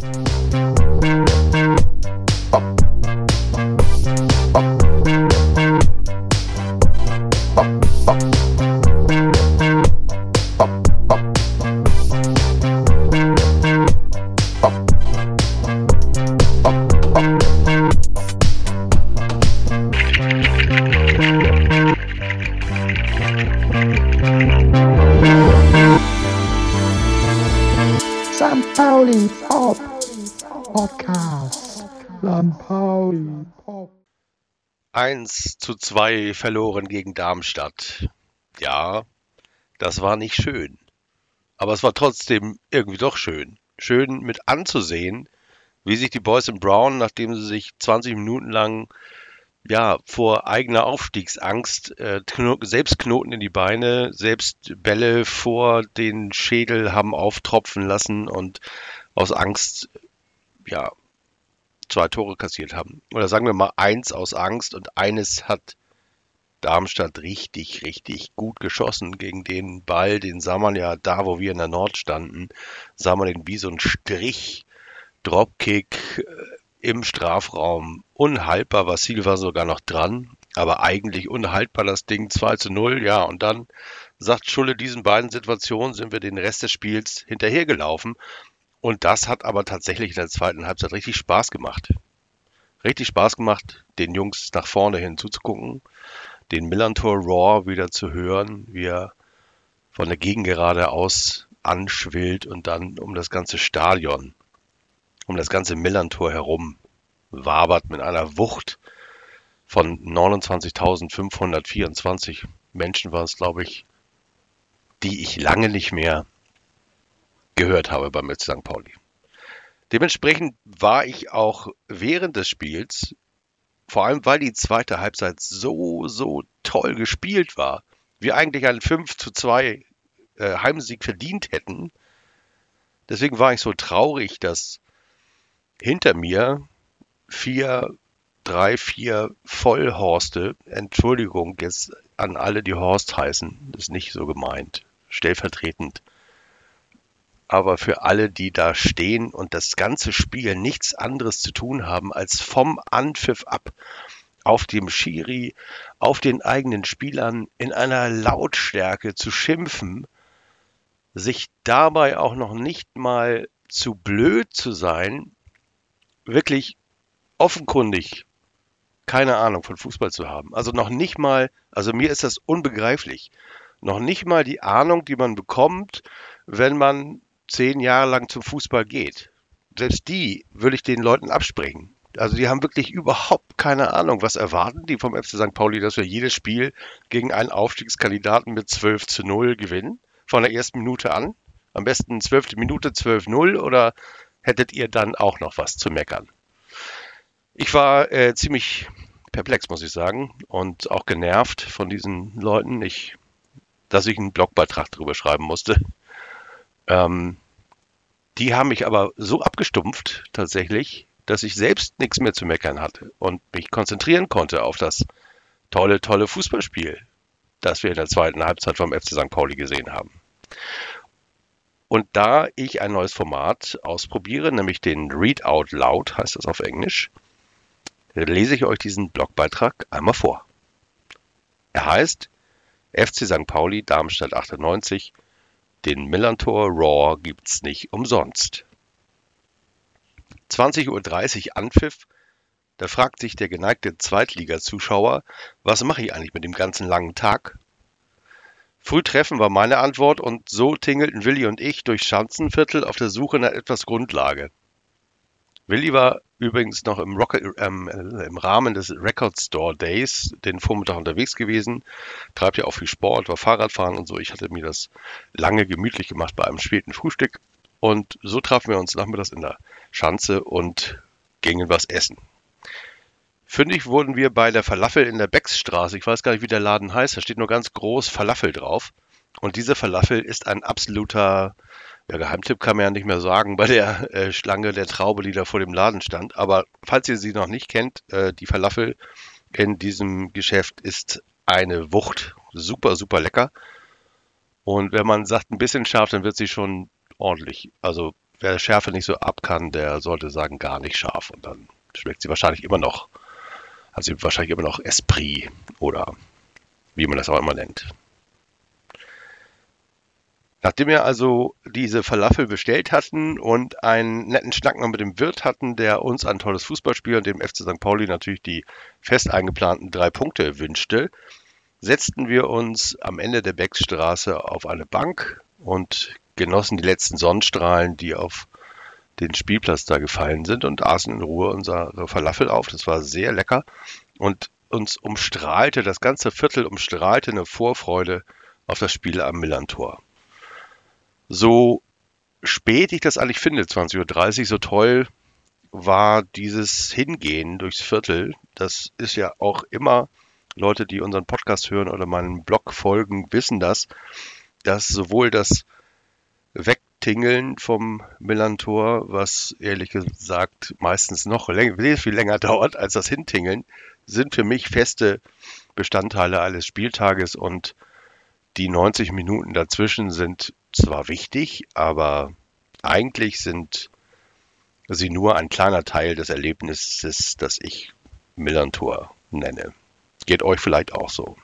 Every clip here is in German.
St. zu 2 verloren gegen Darmstadt. Ja, das war nicht schön. Aber es war trotzdem irgendwie doch schön. Schön mit anzusehen, wie sich die Boys in Brown, nachdem sie sich 20 Minuten lang ja, vor eigener Aufstiegsangst, äh, selbst Knoten in die Beine, selbst Bälle vor den Schädel haben auftropfen lassen und aus Angst, ja, zwei Tore kassiert haben. Oder sagen wir mal eins aus Angst und eines hat Darmstadt richtig, richtig gut geschossen gegen den Ball. Den sah man ja da, wo wir in der Nord standen, sah man den wie so ein Strich, Dropkick, äh, im Strafraum. Unhaltbar, Vassil war sogar noch dran, aber eigentlich unhaltbar das Ding 2 zu 0. Ja, und dann sagt Schulle, diesen beiden Situationen sind wir den Rest des Spiels hinterhergelaufen. Und das hat aber tatsächlich in der zweiten Halbzeit richtig Spaß gemacht. Richtig Spaß gemacht, den Jungs nach vorne hin zuzugucken, den Millantor Raw wieder zu hören, wie er von der Gegengerade aus anschwillt und dann um das ganze Stadion um das ganze Millantor herum wabert mit einer Wucht von 29.524 Menschen war es, glaube ich, die ich lange nicht mehr gehört habe beim FC St. Pauli. Dementsprechend war ich auch während des Spiels, vor allem weil die zweite Halbzeit so, so toll gespielt war, wir eigentlich einen 5 zu 2 äh, Heimsieg verdient hätten. Deswegen war ich so traurig, dass hinter mir vier, drei, vier Vollhorste. Entschuldigung jetzt an alle, die Horst heißen. Das ist nicht so gemeint. Stellvertretend. Aber für alle, die da stehen und das ganze Spiel nichts anderes zu tun haben, als vom Anpfiff ab auf dem Schiri, auf den eigenen Spielern in einer Lautstärke zu schimpfen, sich dabei auch noch nicht mal zu blöd zu sein, wirklich offenkundig keine Ahnung von Fußball zu haben. Also noch nicht mal, also mir ist das unbegreiflich. Noch nicht mal die Ahnung, die man bekommt, wenn man zehn Jahre lang zum Fußball geht. Selbst die würde ich den Leuten absprechen. Also die haben wirklich überhaupt keine Ahnung. Was erwarten die vom FC St. Pauli, dass wir jedes Spiel gegen einen Aufstiegskandidaten mit 12 zu 0 gewinnen? Von der ersten Minute an? Am besten 12. Minute 12-0 oder hättet ihr dann auch noch was zu meckern. Ich war äh, ziemlich perplex, muss ich sagen, und auch genervt von diesen Leuten, ich, dass ich einen Blogbeitrag darüber schreiben musste. Ähm, die haben mich aber so abgestumpft, tatsächlich, dass ich selbst nichts mehr zu meckern hatte und mich konzentrieren konnte auf das tolle, tolle Fußballspiel, das wir in der zweiten Halbzeit vom FC St. Pauli gesehen haben. Und da ich ein neues Format ausprobiere, nämlich den Read Out Loud, heißt das auf Englisch, lese ich euch diesen Blogbeitrag einmal vor. Er heißt FC St. Pauli Darmstadt 98, den Millantor Raw gibt's nicht umsonst. 20.30 Uhr Anpfiff, da fragt sich der geneigte Zweitliga-Zuschauer, was mache ich eigentlich mit dem ganzen langen Tag? Früh treffen war meine Antwort und so tingelten Willi und ich durch Schanzenviertel auf der Suche nach etwas Grundlage. Willi war übrigens noch im, Rocket, ähm, äh, im Rahmen des Record Store Days den Vormittag unterwegs gewesen, treibt ja auch viel Sport, war Fahrradfahren und so. Ich hatte mir das lange gemütlich gemacht bei einem späten Frühstück und so trafen wir uns nachmittags in der Schanze und gingen was essen. Fündig wurden wir bei der Falafel in der Becksstraße. Ich weiß gar nicht, wie der Laden heißt. Da steht nur ganz groß Falafel drauf. Und diese Falafel ist ein absoluter ja, Geheimtipp, kann man ja nicht mehr sagen, bei der äh, Schlange der Traube, die da vor dem Laden stand. Aber falls ihr sie noch nicht kennt, äh, die Falafel in diesem Geschäft ist eine Wucht. Super, super lecker. Und wenn man sagt, ein bisschen scharf, dann wird sie schon ordentlich. Also wer Schärfe nicht so ab kann, der sollte sagen gar nicht scharf und dann schmeckt sie wahrscheinlich immer noch, sie wahrscheinlich immer noch Esprit oder wie man das auch immer nennt. Nachdem wir also diese Falafel bestellt hatten und einen netten Schnack noch mit dem Wirt hatten, der uns ein tolles Fußballspiel und dem FC St. Pauli natürlich die fest eingeplanten drei Punkte wünschte, setzten wir uns am Ende der Beckstraße auf eine Bank und genossen die letzten Sonnenstrahlen, die auf den Spielplatz da gefallen sind und aßen in Ruhe unsere Falafel auf. Das war sehr lecker und uns umstrahlte, das ganze Viertel umstrahlte eine Vorfreude auf das Spiel am Millantor so spät ich das eigentlich finde, 20.30 Uhr, so toll war dieses Hingehen durchs Viertel. Das ist ja auch immer, Leute, die unseren Podcast hören oder meinen Blog folgen, wissen das, dass sowohl das Wegtingeln vom Millantor, was ehrlich gesagt meistens noch länger, viel länger dauert als das Hintingeln, sind für mich feste Bestandteile eines Spieltages und die 90 Minuten dazwischen sind zwar wichtig, aber eigentlich sind sie nur ein kleiner Teil des Erlebnisses, das ich Millantor nenne. Geht euch vielleicht auch so.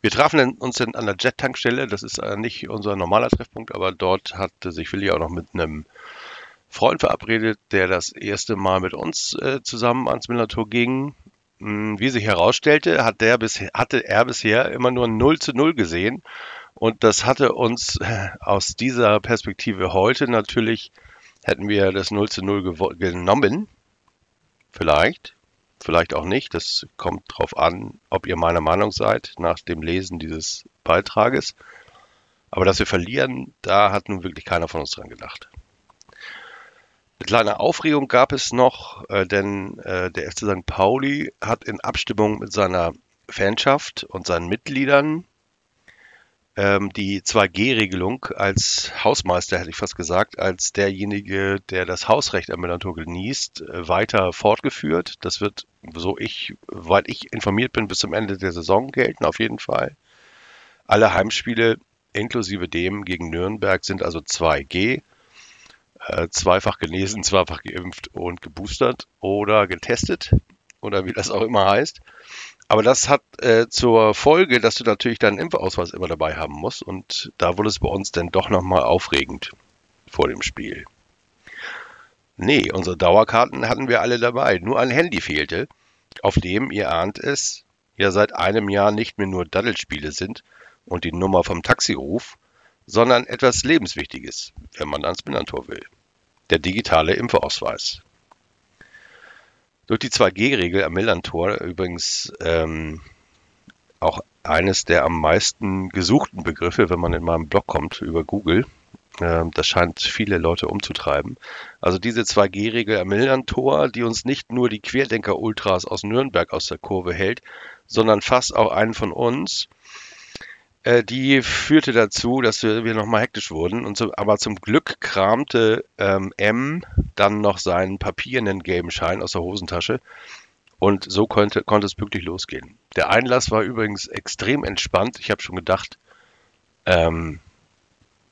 Wir trafen uns dann an der Jet-Tankstelle. Das ist nicht unser normaler Treffpunkt, aber dort hatte sich Willi auch noch mit einem Freund verabredet, der das erste Mal mit uns äh, zusammen ans Millantor ging. Hm, wie sich herausstellte, hat der bis, hatte er bisher immer nur 0 zu 0 gesehen und das hatte uns äh, aus dieser Perspektive heute natürlich, hätten wir das 0 zu 0 genommen. Vielleicht, vielleicht auch nicht. Das kommt darauf an, ob ihr meiner Meinung seid nach dem Lesen dieses Beitrages. Aber dass wir verlieren, da hat nun wirklich keiner von uns dran gedacht. Eine kleine Aufregung gab es noch, äh, denn äh, der FC St. Pauli hat in Abstimmung mit seiner Fanschaft und seinen Mitgliedern ähm, die 2G-Regelung als Hausmeister, hätte ich fast gesagt, als derjenige, der das Hausrecht am Millantor genießt, äh, weiter fortgeführt. Das wird, so ich, weit ich informiert bin, bis zum Ende der Saison gelten, auf jeden Fall. Alle Heimspiele inklusive dem gegen Nürnberg sind also 2G. Äh, zweifach genesen, zweifach geimpft und geboostert oder getestet oder wie das auch immer heißt. Aber das hat äh, zur Folge, dass du natürlich deinen Impfausweis immer dabei haben musst. Und da wurde es bei uns dann doch nochmal aufregend vor dem Spiel. Nee, unsere Dauerkarten hatten wir alle dabei. Nur ein Handy fehlte, auf dem, ihr ahnt es, ja seit einem Jahr nicht mehr nur Daddelspiele sind und die Nummer vom Taxiruf, sondern etwas Lebenswichtiges, wenn man ans Binnentor will. Der digitale Impfausweis. Durch die 2G-Regel am Millantor übrigens ähm, auch eines der am meisten gesuchten Begriffe, wenn man in meinem Blog kommt über Google. Ähm, das scheint viele Leute umzutreiben. Also diese 2G-Regel am Millantor, die uns nicht nur die Querdenker-Ultras aus Nürnberg aus der Kurve hält, sondern fast auch einen von uns, äh, die führte dazu, dass wir, nochmal hektisch wurden. Und so, aber zum Glück kramte ähm, M dann noch seinen papierenden gelben Schein aus der Hosentasche. Und so konnte, konnte es pünktlich losgehen. Der Einlass war übrigens extrem entspannt. Ich habe schon gedacht, ähm,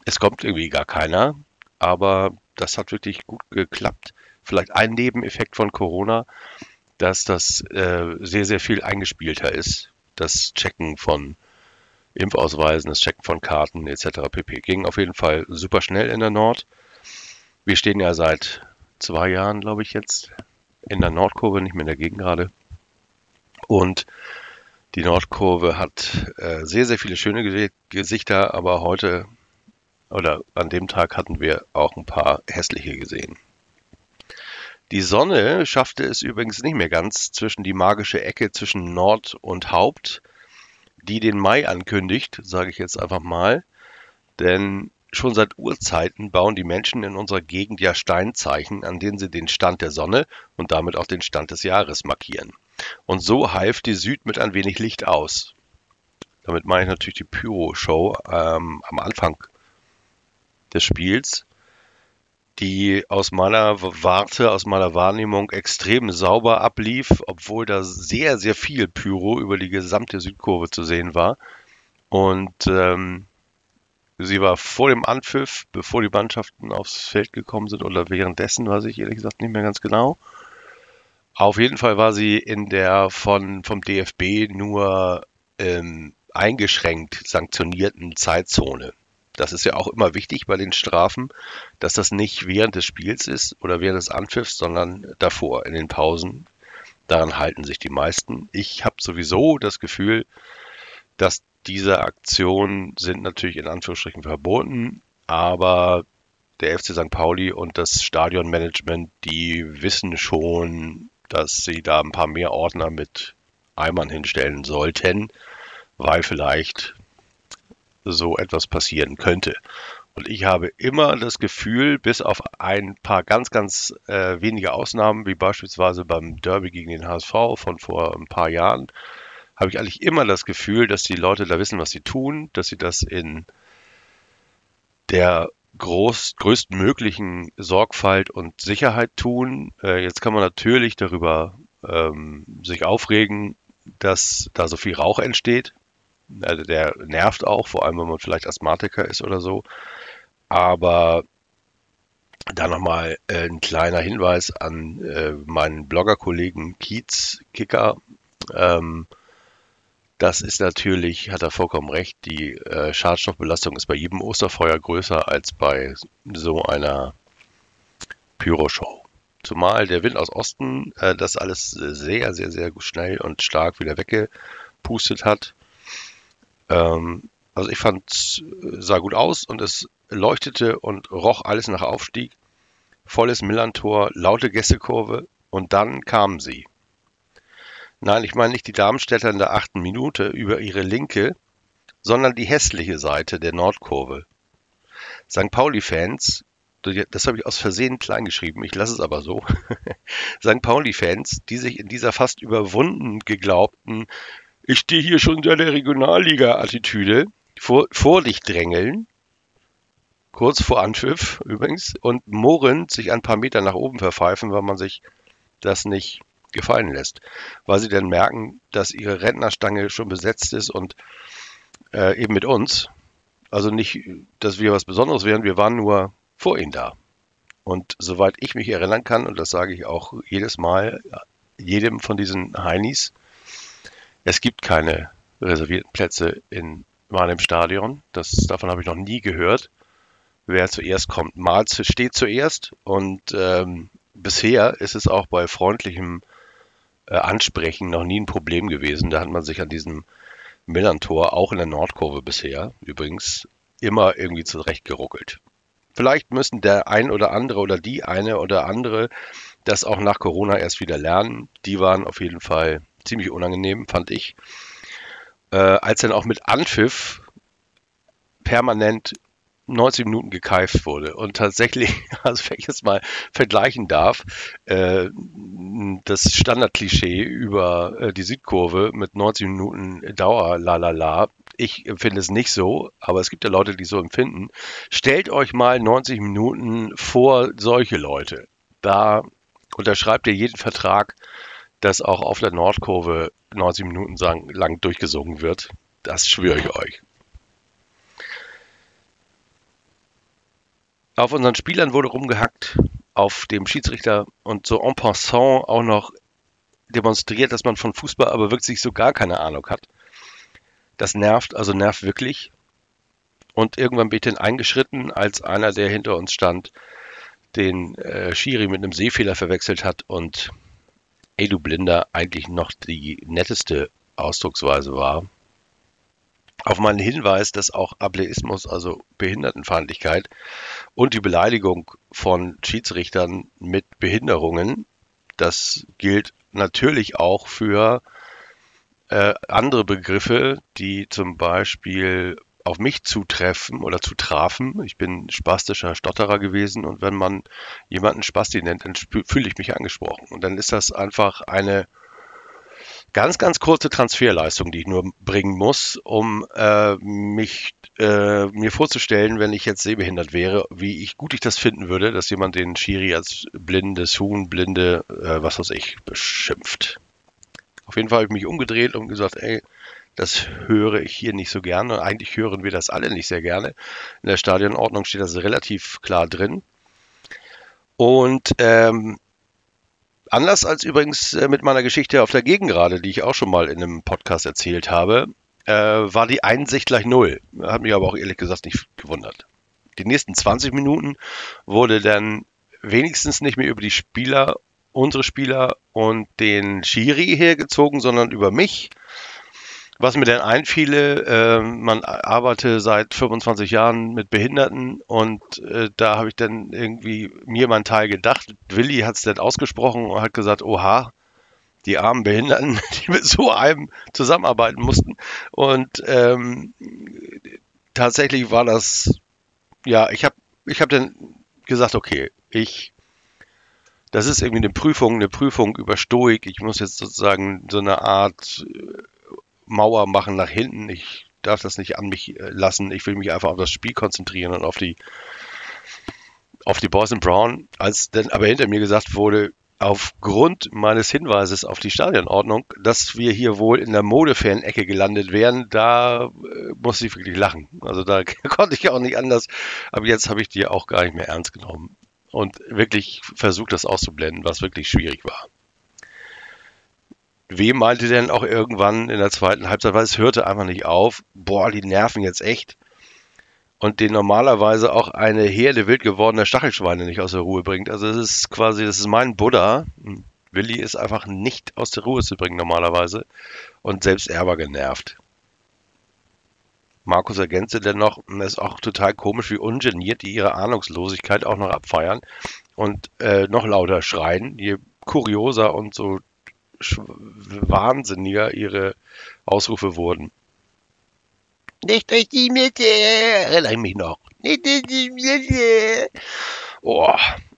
es kommt irgendwie gar keiner. Aber das hat wirklich gut geklappt. Vielleicht ein Nebeneffekt von Corona, dass das äh, sehr, sehr viel eingespielter ist. Das Checken von Impfausweisen, das Checken von Karten etc. pp. Ging auf jeden Fall super schnell in der Nord. Wir stehen ja seit zwei Jahren, glaube ich, jetzt in der Nordkurve, nicht mehr in der Gegend gerade. Und die Nordkurve hat äh, sehr, sehr viele schöne Gesichter, aber heute oder an dem Tag hatten wir auch ein paar hässliche gesehen. Die Sonne schaffte es übrigens nicht mehr ganz zwischen die magische Ecke zwischen Nord und Haupt die den Mai ankündigt, sage ich jetzt einfach mal. Denn schon seit Urzeiten bauen die Menschen in unserer Gegend ja Steinzeichen, an denen sie den Stand der Sonne und damit auch den Stand des Jahres markieren. Und so half die Süd mit ein wenig Licht aus. Damit meine ich natürlich die Pyro-Show ähm, am Anfang des Spiels die aus meiner Warte, aus meiner Wahrnehmung extrem sauber ablief, obwohl da sehr, sehr viel Pyro über die gesamte Südkurve zu sehen war. Und ähm, Sie war vor dem Anpfiff, bevor die Mannschaften aufs Feld gekommen sind oder währenddessen, weiß ich ehrlich gesagt nicht mehr ganz genau. Auf jeden Fall war sie in der von, vom DFB nur ähm, eingeschränkt sanktionierten Zeitzone. Das ist ja auch immer wichtig bei den Strafen, dass das nicht während des Spiels ist oder während des Anpfiffs, sondern davor, in den Pausen. Daran halten sich die meisten. Ich habe sowieso das Gefühl, dass diese Aktionen sind natürlich in Anführungsstrichen verboten, aber der FC St. Pauli und das Stadionmanagement, die wissen schon, dass sie da ein paar mehr Ordner mit Eimern hinstellen sollten, weil vielleicht so etwas passieren könnte. Und ich habe immer das Gefühl, bis auf ein paar ganz, ganz äh, wenige Ausnahmen, wie beispielsweise beim Derby gegen den HSV von vor ein paar Jahren, habe ich eigentlich immer das Gefühl, dass die Leute da wissen, was sie tun, dass sie das in der groß, größtmöglichen Sorgfalt und Sicherheit tun. Äh, jetzt kann man natürlich darüber ähm, sich aufregen, dass da so viel Rauch entsteht. Also der nervt auch, vor allem wenn man vielleicht Asthmatiker ist oder so. Aber da nochmal äh, ein kleiner Hinweis an äh, meinen Bloggerkollegen Kiez Kicker. Ähm, das ist natürlich, hat er vollkommen recht, die äh, Schadstoffbelastung ist bei jedem Osterfeuer größer als bei so einer Pyroshow. Zumal der Wind aus Osten äh, das alles sehr, sehr, sehr schnell und stark wieder weggepustet hat. Ähm, also ich fand, es sah gut aus und es leuchtete und roch alles nach Aufstieg. Volles Millantor, laute Gästekurve und dann kamen sie. Nein, ich meine nicht die Darmstädter in der achten Minute über ihre linke, sondern die hässliche Seite der Nordkurve. St. Pauli-Fans, das habe ich aus Versehen klein geschrieben, ich lasse es aber so. St. Pauli-Fans, die sich in dieser fast überwunden geglaubten ich stehe hier schon seit der Regionalliga-Attitüde vor, vor dich drängeln, kurz vor Anpfiff übrigens, und murrend sich ein paar Meter nach oben verpfeifen, weil man sich das nicht gefallen lässt. Weil sie dann merken, dass ihre Rentnerstange schon besetzt ist und äh, eben mit uns. Also nicht, dass wir was Besonderes wären, wir waren nur vor ihnen da. Und soweit ich mich erinnern kann, und das sage ich auch jedes Mal, jedem von diesen Heinis, es gibt keine reservierten Plätze in meinem Stadion. Das, davon habe ich noch nie gehört. Wer zuerst kommt, mal steht zuerst. Und ähm, bisher ist es auch bei freundlichem äh, Ansprechen noch nie ein Problem gewesen. Da hat man sich an diesem Millantor, auch in der Nordkurve bisher übrigens, immer irgendwie zurechtgeruckelt. Vielleicht müssen der ein oder andere oder die eine oder andere das auch nach Corona erst wieder lernen. Die waren auf jeden Fall ziemlich unangenehm, fand ich. Äh, als dann auch mit Anpfiff permanent 90 Minuten gekeift wurde. Und tatsächlich, also wenn ich es mal vergleichen darf, äh, das Standardklischee über äh, die Südkurve mit 90 Minuten Dauer, la la la, ich empfinde es nicht so, aber es gibt ja Leute, die so empfinden. Stellt euch mal 90 Minuten vor solche Leute. Da unterschreibt ihr jeden Vertrag, dass auch auf der Nordkurve 90 Minuten lang durchgesungen wird. Das schwöre ich euch. Auf unseren Spielern wurde rumgehackt, auf dem Schiedsrichter und so en passant auch noch demonstriert, dass man von Fußball aber wirklich so gar keine Ahnung hat. Das nervt, also nervt wirklich. Und irgendwann bin ich dann eingeschritten, als einer, der hinter uns stand, den äh, Schiri mit einem Sehfehler verwechselt hat und Ey du Blinder eigentlich noch die netteste Ausdrucksweise war auf meinen Hinweis, dass auch Ableismus, also Behindertenfeindlichkeit und die Beleidigung von Schiedsrichtern mit Behinderungen, das gilt natürlich auch für äh, andere Begriffe, die zum Beispiel auf mich zutreffen oder zutrafen. Ich bin spastischer Stotterer gewesen und wenn man jemanden Spasti nennt, dann fühle ich mich angesprochen. Und dann ist das einfach eine ganz, ganz kurze Transferleistung, die ich nur bringen muss, um äh, mich äh, mir vorzustellen, wenn ich jetzt sehbehindert wäre, wie ich gut ich das finden würde, dass jemand den Schiri als blindes Huhn, blinde, äh, was weiß ich, beschimpft. Auf jeden Fall habe ich mich umgedreht und gesagt, ey, Das höre ich hier nicht so gerne und eigentlich hören wir das alle nicht sehr gerne. In der Stadionordnung steht das relativ klar drin. Und ähm, anders als übrigens äh, mit meiner Geschichte auf der Gegengrade, die ich auch schon mal in einem Podcast erzählt habe, äh, war die Einsicht gleich null. Hat mich aber auch ehrlich gesagt nicht gewundert. Die nächsten 20 Minuten wurde dann wenigstens nicht mehr über die Spieler, unsere Spieler und den Schiri hergezogen, sondern über mich. Was mir dann einfiele, äh, man arbeite seit 25 Jahren mit Behinderten und äh, da habe ich dann irgendwie mir meinen Teil gedacht. Willi hat es dann ausgesprochen und hat gesagt, oha, die armen Behinderten, die mit so einem zusammenarbeiten mussten. Und ähm, tatsächlich war das, ja, ich habe ich hab dann gesagt, okay, ich, das ist irgendwie eine Prüfung, eine Prüfung über Stoik. Ich muss jetzt sozusagen so eine Art äh, Mauer machen nach hinten. Ich darf das nicht an mich äh, lassen. Ich will mich einfach auf das Spiel konzentrieren und auf die auf die Boston Brown. Als dann aber hinter mir gesagt wurde, aufgrund meines Hinweises auf die Stadionordnung, dass wir hier wohl in der Modefan-Ecke gelandet wären, da äh, musste ich wirklich lachen. Also da konnte ich auch nicht anders. Aber jetzt habe ich die auch gar nicht mehr ernst genommen und wirklich versucht, das auszublenden, was wirklich schwierig war. Wem meinte denn auch irgendwann in der zweiten Halbzeit, weil es hörte einfach nicht auf, boah, die nerven jetzt echt. Und den normalerweise auch eine Herde wild gewordener Stachelschweine nicht aus der Ruhe bringt. Also es ist quasi, das ist mein Buddha. Willi ist einfach nicht aus der Ruhe zu bringen normalerweise. Und selbst er war genervt. Markus ergänzte dennoch, es ist auch total komisch, wie ungeniert die ihre Ahnungslosigkeit auch noch abfeiern und äh, noch lauter schreien, je kurioser und so wahnsinniger ihre Ausrufe wurden. Nicht durch die Mitte, ich mich noch. Nicht durch die Mitte. Oh.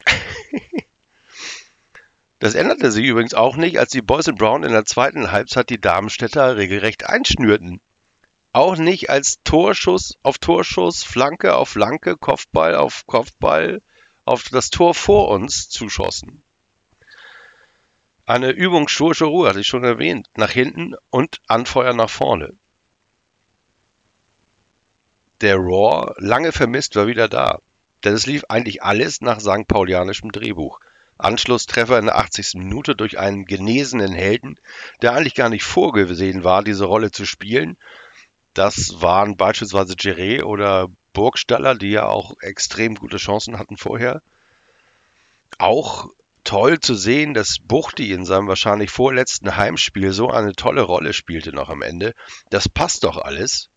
Das änderte sich übrigens auch nicht, als die Boys and Brown in der zweiten Halbzeit die Darmstädter regelrecht einschnürten. Auch nicht als Torschuss auf Torschuss, Flanke auf Flanke, Kopfball auf Kopfball auf das Tor vor uns zuschossen. Eine Übung stoische Ruhe, hatte ich schon erwähnt, nach hinten und Anfeuer nach vorne. Der Raw, lange vermisst, war wieder da. Denn es lief eigentlich alles nach St. Paulianischem Drehbuch. Anschlusstreffer in der 80. Minute durch einen genesenen Helden, der eigentlich gar nicht vorgesehen war, diese Rolle zu spielen das waren beispielsweise Geré oder Burgstaller, die ja auch extrem gute Chancen hatten vorher. Auch toll zu sehen, dass Buchti in seinem wahrscheinlich vorletzten Heimspiel so eine tolle Rolle spielte noch am Ende. Das passt doch alles.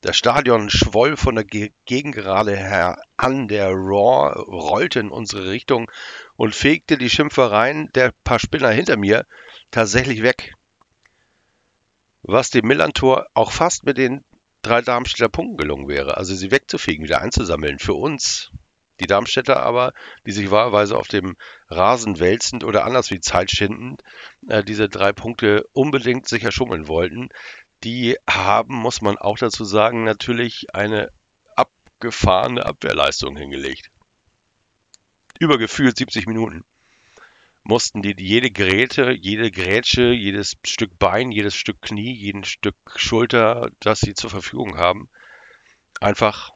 Das Stadion schwoll von der Gegengerade her an. Der Raw rollte in unsere Richtung und fegte die Schimpfereien der paar Spinner hinter mir tatsächlich weg was dem Millantor auch fast mit den drei Darmstädter Punkten gelungen wäre. Also sie wegzufegen, wieder einzusammeln. Für uns. Die Darmstädter aber, die sich wahlweise auf dem Rasen wälzend oder anders wie zeitschindend äh, diese drei Punkte unbedingt sicher schummeln wollten, die haben, muss man auch dazu sagen, natürlich eine abgefahrene Abwehrleistung hingelegt. Übergefühlt 70 Minuten mussten die jede Geräte, jede Grätsche, jedes Stück Bein, jedes Stück Knie, jeden Stück Schulter, das sie zur Verfügung haben, einfach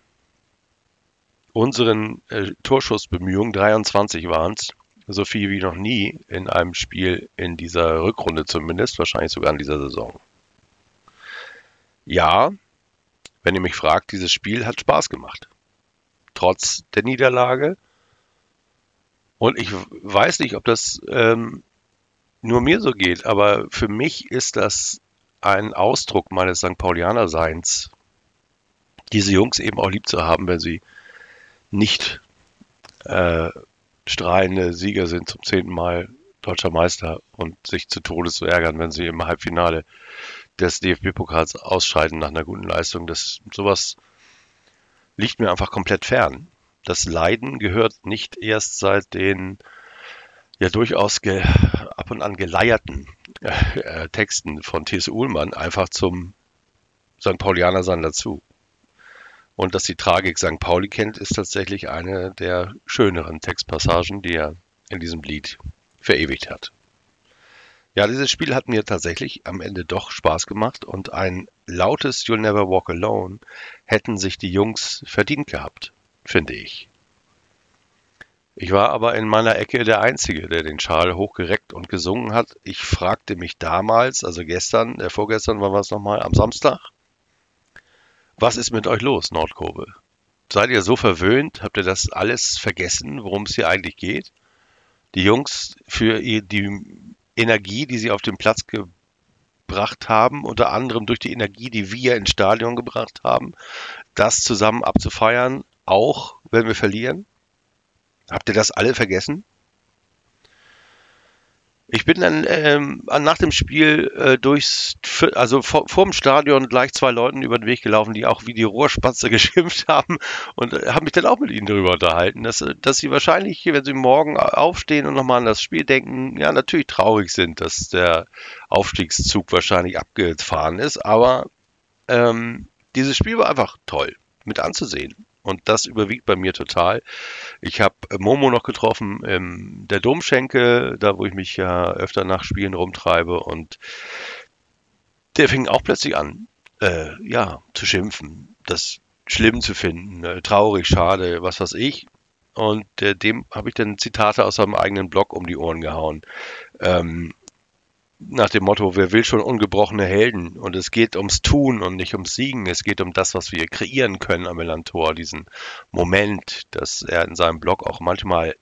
unseren äh, Torschussbemühungen, 23 waren es, so viel wie noch nie in einem Spiel in dieser Rückrunde zumindest, wahrscheinlich sogar in dieser Saison. Ja, wenn ihr mich fragt, dieses Spiel hat Spaß gemacht. Trotz der Niederlage, und ich weiß nicht, ob das ähm, nur mir so geht, aber für mich ist das ein Ausdruck meines St. Paulianer-Seins, diese Jungs eben auch lieb zu haben, wenn sie nicht äh, strahlende Sieger sind zum zehnten Mal deutscher Meister und sich zu Tode zu ärgern, wenn sie im Halbfinale des DFB-Pokals ausscheiden nach einer guten Leistung. Das sowas liegt mir einfach komplett fern das Leiden gehört nicht erst seit den ja durchaus ab und an geleierten äh, äh, Texten von T.S. Uhlmann einfach zum St. Paulianer sein dazu. Und dass die Tragik St. Pauli kennt, ist tatsächlich eine der schöneren Textpassagen, die er in diesem Lied verewigt hat. Ja, dieses Spiel hat mir tatsächlich am Ende doch Spaß gemacht und ein lautes You'll Never Walk Alone hätten sich die Jungs verdient gehabt, finde ich. Ich war aber in meiner Ecke der Einzige, der den Schal hochgereckt und gesungen hat. Ich fragte mich damals, also gestern, äh, vorgestern war es nochmal, am Samstag, was ist mit euch los, Nordkurve? Seid ihr so verwöhnt? Habt ihr das alles vergessen, worum es hier eigentlich geht? Die Jungs für die Energie, die sie auf den Platz gebracht haben, unter anderem durch die Energie, die wir ins Stadion gebracht haben, das zusammen abzufeiern, auch wenn wir verlieren? Habt ihr das alle vergessen? Ich bin dann ähm, nach dem Spiel äh, durchs, also vor, vor, dem Stadion gleich zwei Leuten über den Weg gelaufen, die auch wie die Rohrspatze geschimpft haben und äh, habe mich dann auch mit ihnen darüber unterhalten, dass, dass sie wahrscheinlich, wenn sie morgen aufstehen und nochmal an das Spiel denken, ja natürlich traurig sind, dass der Aufstiegszug wahrscheinlich abgefahren ist, aber ähm, dieses Spiel war einfach toll mit anzusehen. Und das überwiegt bei mir total. Ich habe Momo noch getroffen in der Domschenke, da wo ich mich ja öfter nach Spielen rumtreibe. Und der fing auch plötzlich an, äh, ja, zu schimpfen, das schlimm zu finden, äh, traurig, schade, was weiß ich. Und äh, dem habe ich dann Zitate aus seinem eigenen Blog um die Ohren gehauen. Ähm, nach dem Motto, wer will schon ungebrochene Helden? Und es geht ums Tun und nicht ums Siegen. Es geht um das, was wir kreieren können am Melantor, diesen Moment, dass er in seinem Blog auch manchmal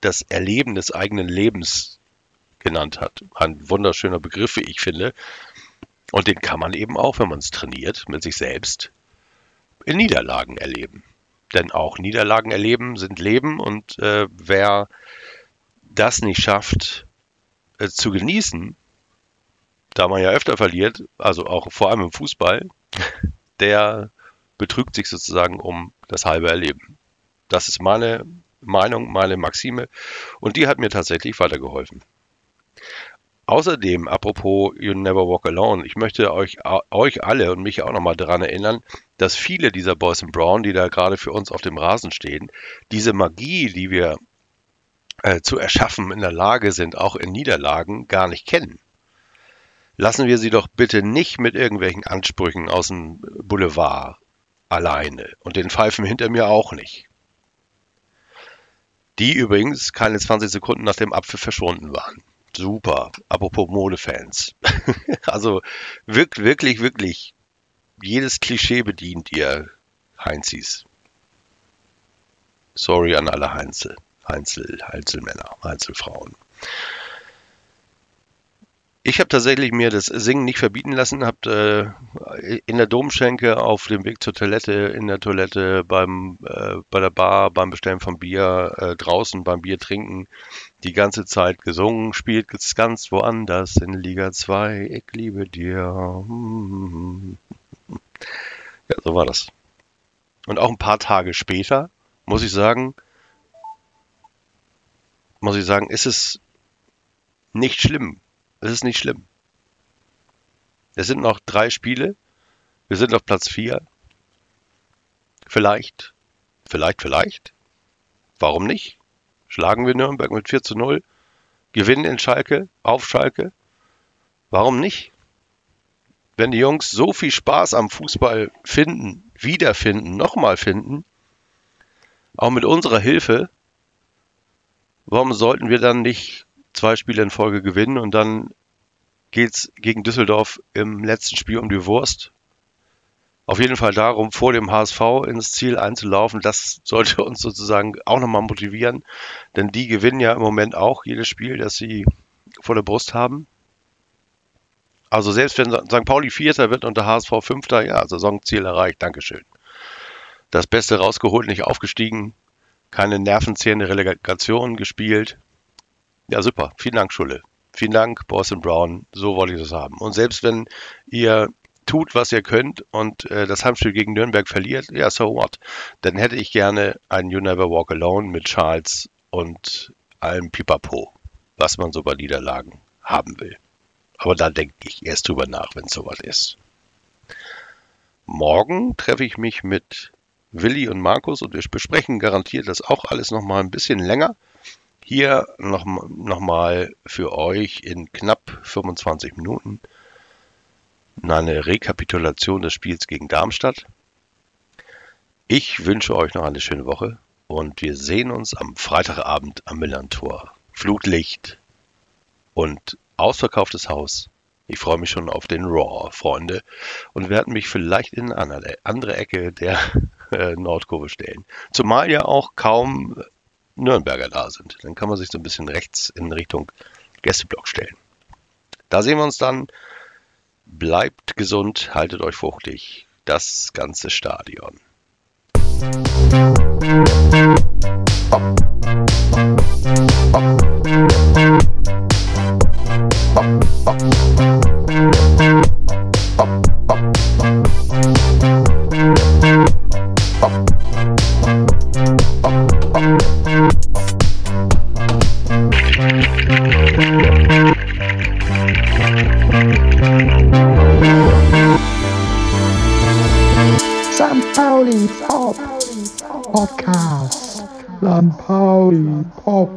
das Erleben des eigenen Lebens genannt hat. Ein wunderschöner Begriff, wie ich finde. Und den kann man eben auch, wenn man es trainiert, mit sich selbst in Niederlagen erleben. Denn auch Niederlagen erleben sind Leben und äh, wer das nicht schafft, äh, zu genießen, da man ja öfter verliert, also auch vor allem im Fußball, der betrügt sich sozusagen um das halbe Erleben. Das ist meine Meinung, meine Maxime und die hat mir tatsächlich weitergeholfen. Außerdem, apropos You Never Walk Alone, ich möchte euch, euch alle und mich auch nochmal daran erinnern, dass viele dieser Boys in Brown, die da gerade für uns auf dem Rasen stehen, diese Magie, die wir zu erschaffen in der Lage sind, auch in Niederlagen, gar nicht kennen. Lassen wir sie doch bitte nicht mit irgendwelchen Ansprüchen aus dem Boulevard alleine und den Pfeifen hinter mir auch nicht. Die übrigens keine 20 Sekunden nach dem Apfel verschwunden waren. Super. Apropos Modefans. also wirklich, wirklich, wirklich jedes Klischee bedient ihr Heinzis. Sorry an alle Heinzel. Einzel, Einzelmänner, Einzelfrauen. Ich habe tatsächlich mir das Singen nicht verbieten lassen, habe äh, in der Domschenke auf dem Weg zur Toilette, in der Toilette, beim, äh, bei der Bar, beim Bestellen von Bier, äh, draußen beim Bier trinken, die ganze Zeit gesungen, spielt es ganz woanders in Liga 2, ich liebe dir. Ja, so war das. Und auch ein paar Tage später, muss ich sagen, muss ich sagen, ist es nicht schlimm. Es ist nicht schlimm. Es sind noch drei Spiele. Wir sind auf Platz vier. Vielleicht, vielleicht, vielleicht. Warum nicht? Schlagen wir Nürnberg mit 4 zu 0. Gewinnen in Schalke, auf Schalke. Warum nicht? Wenn die Jungs so viel Spaß am Fußball finden, wiederfinden, nochmal finden, auch mit unserer Hilfe, warum sollten wir dann nicht zwei Spiele in Folge gewinnen und dann geht es gegen Düsseldorf im letzten Spiel um die Wurst? Auf jeden Fall darum, vor dem HSV ins Ziel einzulaufen. Das sollte uns sozusagen auch nochmal motivieren, denn die gewinnen ja im Moment auch jedes Spiel, das sie vor der Brust haben. Also selbst wenn St. Pauli Vierter wird und der HSV Fünfter, ja, Saisonziel erreicht. Dankeschön. Das Beste rausgeholt, nicht aufgestiegen keine nervenzehrende Relegation gespielt. Ja, super. Vielen Dank, Schulle. Vielen Dank, Boston Brown. So wollte ich das haben. Und selbst wenn ihr tut, was ihr könnt und äh, das Heimspiel gegen Nürnberg verliert, ja, so what? Dann hätte ich gerne einen You Never Walk Alone mit Charles und allem Pipapo, was man so bei Niederlagen haben will. Aber da denke ich erst drüber nach, wenn es soweit ist. Morgen treffe ich mich mit Willi und Markus und wir besprechen garantiert das auch alles nochmal ein bisschen länger. Hier noch, noch für euch in knapp 25 Minuten eine Rekapitulation des Spiels gegen Darmstadt. Ich wünsche euch noch eine schöne Woche und wir sehen uns am Freitagabend am Millantor. Flutlicht und ausverkauftes Haus. Ich freue mich schon auf den Raw, Freunde, und werde mich vielleicht in eine andere Ecke der äh, Nordkurve stellen. Zumal ja auch kaum Nürnberger da sind. Dann kann man sich so ein bisschen rechts in Richtung Gästeblock stellen. Da sehen wir uns dann. Bleibt gesund, haltet euch fruchtig. Das ganze Stadion. St. Pauli